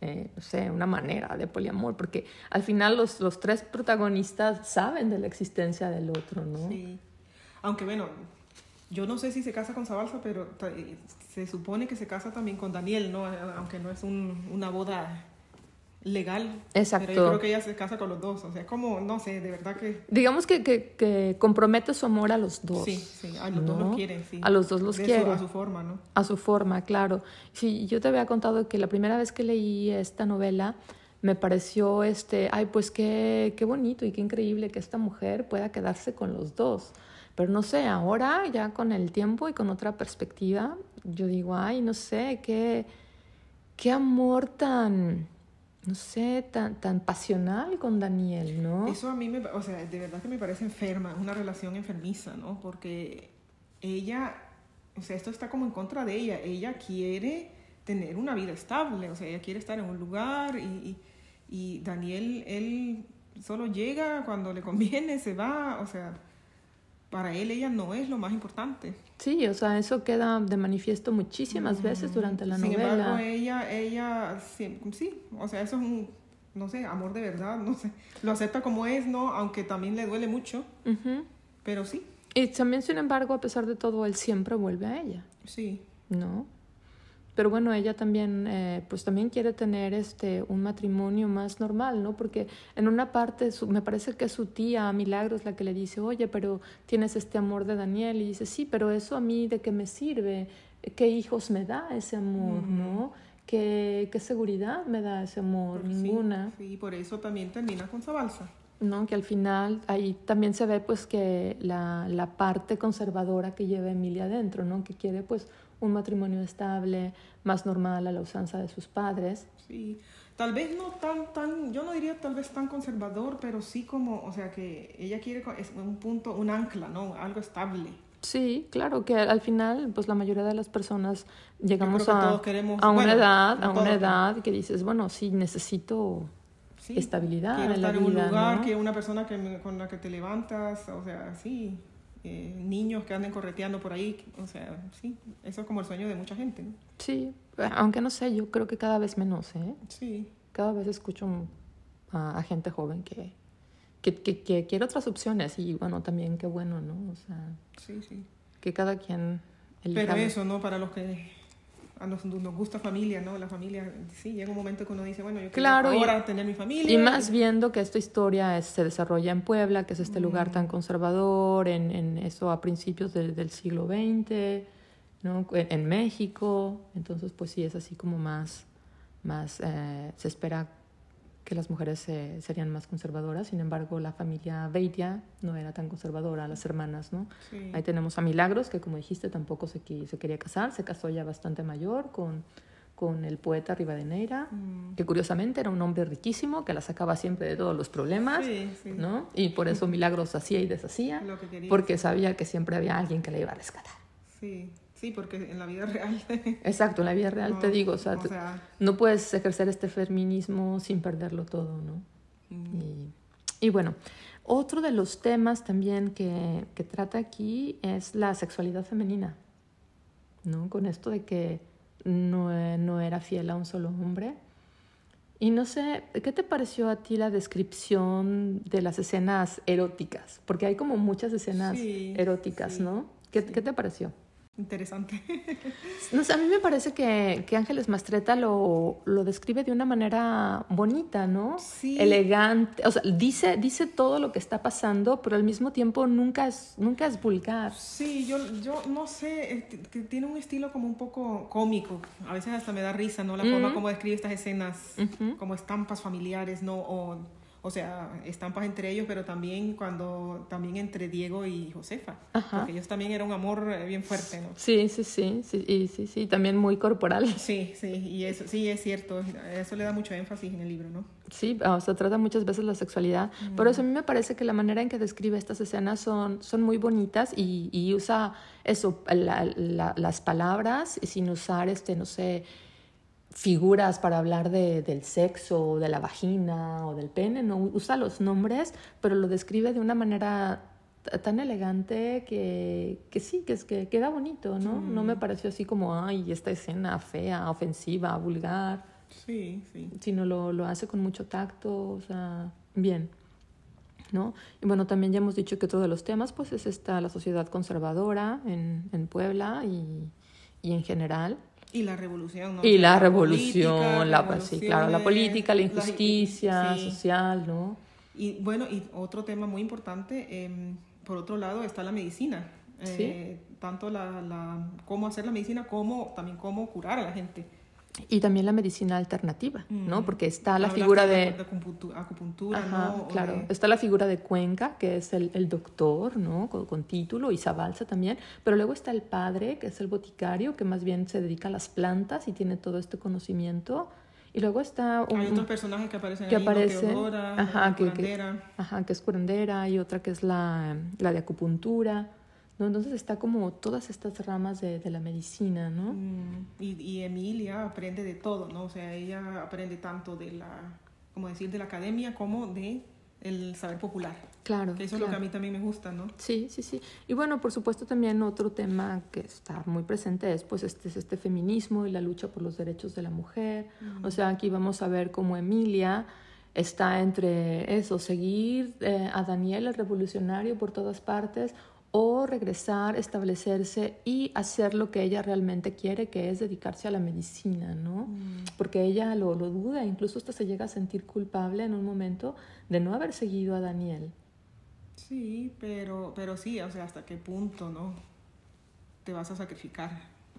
Eh, no sé, una manera de poliamor, porque al final los, los tres protagonistas saben de la existencia del otro, ¿no? Sí. Aunque bueno, yo no sé si se casa con Zabalza, pero eh, se supone que se casa también con Daniel, ¿no? Aunque no es un, una boda legal. Exacto. Pero yo creo que ella se casa con los dos. O sea, es como, no sé, de verdad que... Digamos que, que, que compromete su amor a los dos. Sí, sí, a los dos los quiere, sí. A los dos los quiere. a su forma, ¿no? A su forma, claro. Sí, yo te había contado que la primera vez que leí esta novela me pareció, este, ay, pues qué, qué bonito y qué increíble que esta mujer pueda quedarse con los dos Pero no sé, ahora ya con el tiempo y con otra perspectiva, yo digo, ay, no sé, qué, qué amor tan, no sé, tan, tan pasional con Daniel, ¿no? Eso a mí, me, o sea, de verdad que me parece enferma, una relación enfermiza, ¿no? Porque ella, o sea, esto está como en contra de ella, ella quiere tener una vida estable, o sea, ella quiere estar en un lugar y, y Daniel, él solo llega cuando le conviene, se va, o sea, para él ella no es lo más importante. Sí, o sea, eso queda de manifiesto muchísimas veces durante la Sin novela. embargo, ella, ella, sí, sí, o sea, eso es un, no sé, amor de verdad, no sé, lo acepta como es, ¿no? Aunque también le duele mucho, pero sí, Y también, sin embargo, a pesar de todo, él siempre vuelve a ella, sí, ¿no? Pero bueno, ella también, eh, pues también quiere tener este un matrimonio más normal, ¿no? Porque en una parte, su- me parece que su tía Milagros la que le dice, oye, pero tienes este amor de Daniel. Y dice, sí, pero eso a mí de qué me sirve, qué hijos me da ese amor, ¿no? ¿Qué, qué seguridad me da ese amor? Sí, Ninguna. Sí, por eso también termina con Zabalza. ¿no? Que al final ahí también se ve pues que la, la parte conservadora que lleva Emilia adentro, ¿no? Que quiere pues un matrimonio estable, más normal a la usanza de sus padres. Sí, tal vez no tan, tan, yo no diría tal vez tan conservador, pero sí como, o sea, que ella quiere, es un punto, un ancla, ¿no? Algo estable. Sí, claro que al final pues la mayoría de las personas llegamos a, queremos- a una bueno, edad, a una edad que dices, bueno, sí, necesito Sí, estabilidad Quiero en la estar en un vida, lugar, ¿no? que una persona que con la que te levantas, o sea, sí, eh, niños que anden correteando por ahí, o sea, sí, eso es como el sueño de mucha gente, ¿no? Sí, aunque no sé, yo creo que cada vez menos, ¿eh? Sí, cada vez escucho a, a gente joven que, que, que, que quiere otras opciones y bueno, también qué bueno, ¿no? O sea, sí, sí. que cada quien elija. Pero eso, ¿no? Para los que a nos, nos gusta familia, ¿no? La familia, sí, llega un momento que uno dice, bueno, yo quiero Claro, y- ahora tener mi familia. Y más viendo que esta historia es- se desarrolla en Puebla, que es este lugar tan conservador, en, en eso a principios del- del siglo XX, ¿no? En, en México, entonces pues sí es así como más, más eh, se espera que las mujeres eh, serían más conservadoras, sin embargo la familia Beitia no era tan conservadora, las hermanas, ¿no? Sí. Ahí tenemos a Milagros, que como dijiste tampoco se, quería casar, se casó ya bastante mayor con, con el poeta Rivadeneira, Mm. que curiosamente era un hombre riquísimo, que la sacaba siempre de todos los problemas, Sí, sí. ¿no? Y por eso [LAUGHS] Milagros hacía y deshacía, Lo que quería. porque sabía que siempre había alguien que la iba a rescatar. Sí, sí, porque en la vida [LAUGHS] real. Exacto, en la vida real te digo, o sea, o te- sea, no puedes ejercer este feminismo sin perderlo todo, ¿no? mm, Y, y bueno, otro de los temas también que, que trata aquí es la sexualidad femenina, ¿no? Con esto de que no, no era fiel a un solo hombre. Y no sé, ¿qué te pareció a ti la descripción de las escenas eróticas? Porque hay como muchas escenas Sí, eróticas, sí, ¿no? ¿Qué, sí. ¿Qué te pareció? Interesante. [LAUGHS] No a mí me parece que, que Ángeles Mastreta lo, lo describe de una manera bonita, ¿no? Sí. Elegante. O sea, dice, dice todo lo que está pasando, pero al mismo tiempo nunca es, nunca es vulgar. Sí, yo, yo no sé, eh, tiene un estilo como un poco cómico. A veces hasta me da risa, ¿no? La forma Ujú. como describe estas escenas, Ujú. como estampas familiares, ¿no? O, o sea, estampas entre ellos, pero también cuando, también entre Diego y Josefa. Ajá. Porque ellos también era un amor eh, bien fuerte, ¿no? Sí, sí, sí, sí, y sí, sí, también muy corporal. Sí, sí, y eso, sí, es cierto. Eso le da mucho énfasis en el libro, ¿no? Sí, o sea, trata muchas veces la sexualidad, pero eso a mí me parece que la manera en que describe estas escenas son, son muy bonitas y, y usa eso, la- la- las palabras sin usar, este, no sé, figuras para hablar de, del sexo, o de la vagina o del pene, no usa los nombres, pero lo describe de una manera tan elegante que, que sí, que, es que queda bonito, ¿no? No me pareció así como, ay, esta escena fea, ofensiva, vulgar Sí, sí. sino lo, lo hace con mucho tacto, o sea, bien. ¿No? Y bueno, también ya hemos dicho que otro de los temas, pues, es esta, la sociedad conservadora en, en Puebla y, y en general. Y la revolución, ¿no? y la revolución, política, la, pues, sí, claro, la política, la injusticia sí. social, ¿no? Y bueno, y otro tema muy importante, em, por otro lado, está la medicina. Eh, tanto la, la, cómo hacer la medicina como también cómo curar a la gente. Y también la medicina alternativa, ¿no? Porque está la Hablaste figura de, de... de acupuntu- acupuntura, Ajá, ¿no? Claro. de- Está la figura de Cuenca, que es el, el doctor, ¿no? Con, con título, y Zabalza también. Pero luego está el padre, que es el boticario, que más bien se dedica a las plantas y tiene todo este conocimiento. Y luego está un, Hay otros personajes que aparecen que ahí, aparece, Teodora, ajá, la que, que- ajá, que es curandera, y otra que es la, la de acupuntura, ¿no? Entonces está como todas estas ramas de, de la medicina, ¿no? Mm, y, y Emilia aprende de todo, ¿no? O sea, ella aprende tanto de la, como decir, de la academia como de el saber popular. Claro. Que eso es lo que a claro. mí también me gusta, ¿no? Sí, sí, sí. Y bueno, por supuesto también otro tema que está muy presente es pues este, es este feminismo y la lucha por los derechos de la mujer. O sea, aquí vamos a ver cómo Emilia está entre eso, seguir eh, a Daniel el revolucionario por todas partes o regresar, establecerse y hacer lo que ella realmente quiere, que es dedicarse a la medicina, ¿no? Porque ella lo, lo duda, incluso hasta se llega a sentir culpable en un momento de no haber seguido a Daniel. Sí, pero, pero sí, o sea, hasta qué punto, ¿no? Te vas a sacrificar,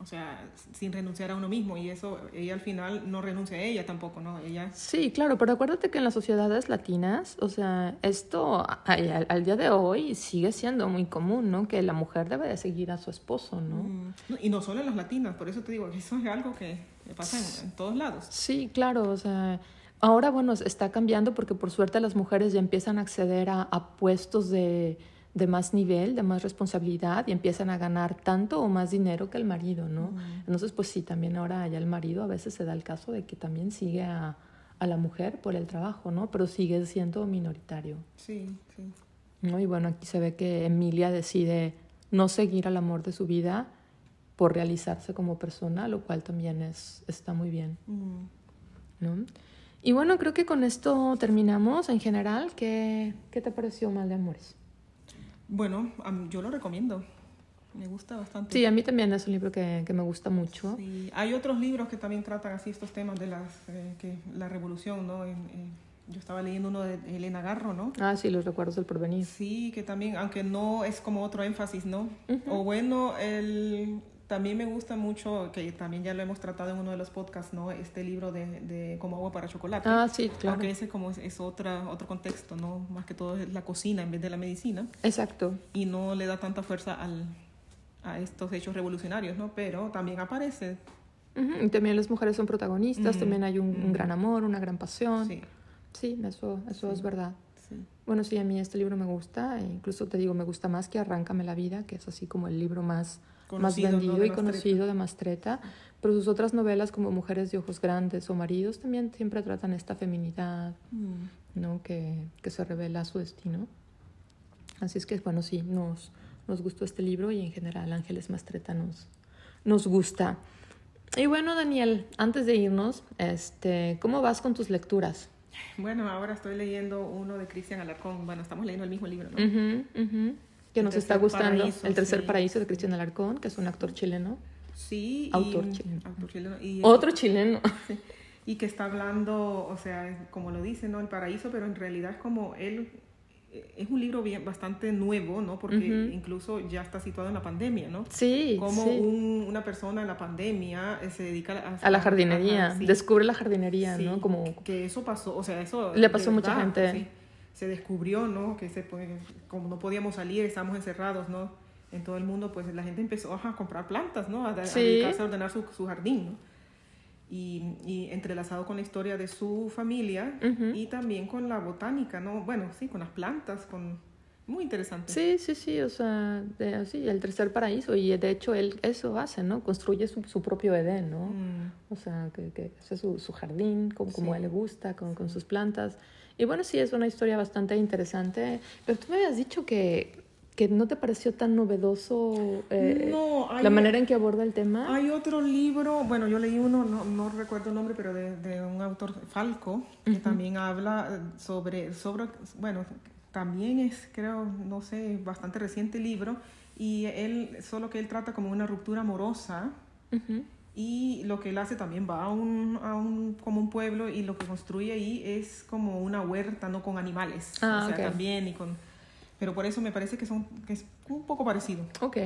o sea, sin renunciar a uno mismo. Y eso, ella al final no renuncia a ella tampoco, ¿no? Ella... Sí, claro, pero acuérdate que en las sociedades latinas, o sea, esto al, al día de hoy sigue siendo muy común, ¿no? Que la mujer debe de seguir a su esposo, ¿no? Mm, Y no solo en las latinas, por eso te digo, eso es algo que que pasa en, en todos lados. Sí, claro, o sea, ahora, bueno, está cambiando porque por suerte las mujeres ya empiezan a acceder a, a puestos de, de más nivel, de más responsabilidad y empiezan a ganar tanto o más dinero que el marido, ¿no? Entonces, pues sí, también ahora ya el marido a veces se da el caso de que también sigue a, a la mujer por el trabajo, ¿no? Pero sigue siendo minoritario. Sí, sí. ¿no? Y bueno, aquí se ve que Emilia decide no seguir al amor de su vida por realizarse como persona, lo cual también es, está muy bien. ¿no? Y bueno, creo que con esto terminamos en general. ¿Qué, qué te pareció Mal de Amores? Bueno, yo lo recomiendo. Me gusta bastante. Sí, a mí también es un libro que, que me gusta mucho. Sí, Hay otros libros que también tratan así estos temas de las, eh, que, la revolución, ¿no? En- en- yo estaba leyendo uno de Elena Garro, ¿no? Ah, sí, los recuerdos del porvenir. Sí, que también, aunque no es como otro énfasis, ¿no? O bueno, el, también me gusta mucho, que también ya lo hemos tratado en uno de los podcasts, ¿no? Este libro de, de Como agua para chocolate. Ah, sí, claro. Aunque ese como es, es otra, otro contexto, ¿no? Más que todo es la cocina en vez de la medicina. Exacto. Y no le da tanta fuerza al, a estos hechos revolucionarios, ¿no? Pero también aparece, Ujú, Y también las mujeres son protagonistas, Ujú, también hay un, un gran amor, una gran pasión. sí, Sí, eso, eso es verdad. sí. Bueno, sí, a mí este libro me gusta, e incluso te digo, me gusta más que Arráncame la vida, que es así como el libro más Conocido, ¿no? vendido y Mastretta. conocido de Mastreta, pero sus otras novelas como Mujeres de ojos grandes o Maridos también siempre tratan esta feminidad, Mm. ¿no? Que, que se revela su destino. Así es que, bueno, sí, nos, nos gustó este libro y en general Ángeles Mastreta nos, nos gusta. Y bueno, Daniel, antes de irnos, este, ¿cómo vas con tus lecturas? Bueno, ahora estoy leyendo uno de Cristian Alarcón. Bueno, estamos leyendo el mismo libro, ¿no? Ujú, ujú. Que nos está gustando. paraíso, el tercer sí. paraíso de Cristian Alarcón, que es un actor chileno. Sí. y- Autor chileno. autor chileno, y, Otro chileno. [LAUGHS] sí, y que está hablando, o sea, como lo dice, ¿no? El paraíso, pero en realidad es como él. eh, Es un libro bien, bastante nuevo, ¿no? Porque incluso ya está situado en la pandemia, ¿no? Sí, Como sí. un- una persona en la pandemia eh, se dedica a, A la jardinería. Sí. Descubre la jardinería, ¿no? Como que eso pasó, o sea, eso Le pasó a mucha gente. Sí. se descubrió, ¿no? Que se como no podíamos salir, estábamos encerrados, ¿no? En todo el mundo, pues la gente empezó a comprar plantas, ¿no? A, a Sí. dedicarse a ordenar su, su jardín, ¿no? Y, y entrelazado con la historia de su familia Ujú. y también con la botánica, ¿no? Bueno, sí, con las plantas, con muy interesante. Sí, sí, sí, o sea, de- sí, el tercer paraíso. Y de hecho él eso hace, ¿no? Construye su, su propio Edén, ¿no? Mm, O sea, que, que hace su, su jardín como, como Sí. a él le gusta, con, con sus plantas. Y bueno, sí, es una historia bastante interesante. Pero tú me habías dicho que, que no te pareció tan novedoso eh, No, hay- la manera en que aborda el tema. Hay otro libro, bueno, yo leí uno, no, no recuerdo el nombre, pero de, de un autor, Falco, que también habla eh, sobre, sobre, bueno, también es, creo, no sé, bastante reciente libro, y él, solo que él trata como una ruptura amorosa, Ujú. Y lo que él hace también va a un, a un, como un pueblo, y lo que construye ahí es como una huerta, no con animales, Ah, o sea, ok. también, y con, pero por eso me parece que, son, que es un poco parecido. Ok.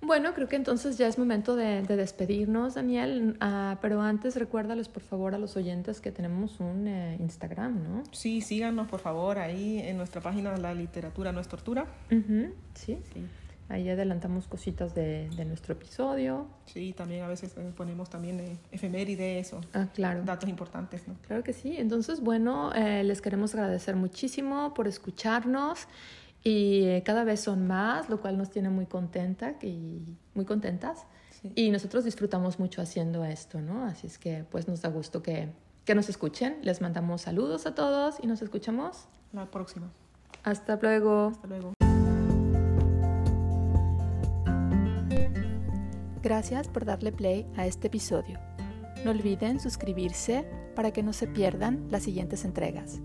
Bueno, creo que entonces ya es momento de, despedirnos, Daniel. Ah, pero antes recuérdales, por favor, a los oyentes que tenemos un eh, Instagram, ¿no? Sí, síganos, por favor, ahí en nuestra página de La Literatura No es Tortura. sí. sí. Ahí adelantamos cositas de, nuestro episodio. Sí, también a veces eh, ponemos también eh, efemérides o ah, claro. datos importantes. ¿no? Claro que sí. Entonces, bueno, les queremos agradecer muchísimo por escucharnos y eh, cada vez son más, lo cual nos tiene muy contenta y muy contentas. Y nosotros disfrutamos mucho haciendo esto, ¿no? Así es que pues nos da gusto que, que nos escuchen. Les mandamos saludos a todos y nos escuchamos la próxima. Hasta luego. Hasta luego. Gracias por darle play a este episodio. No olviden suscribirse para que no se pierdan las siguientes entregas.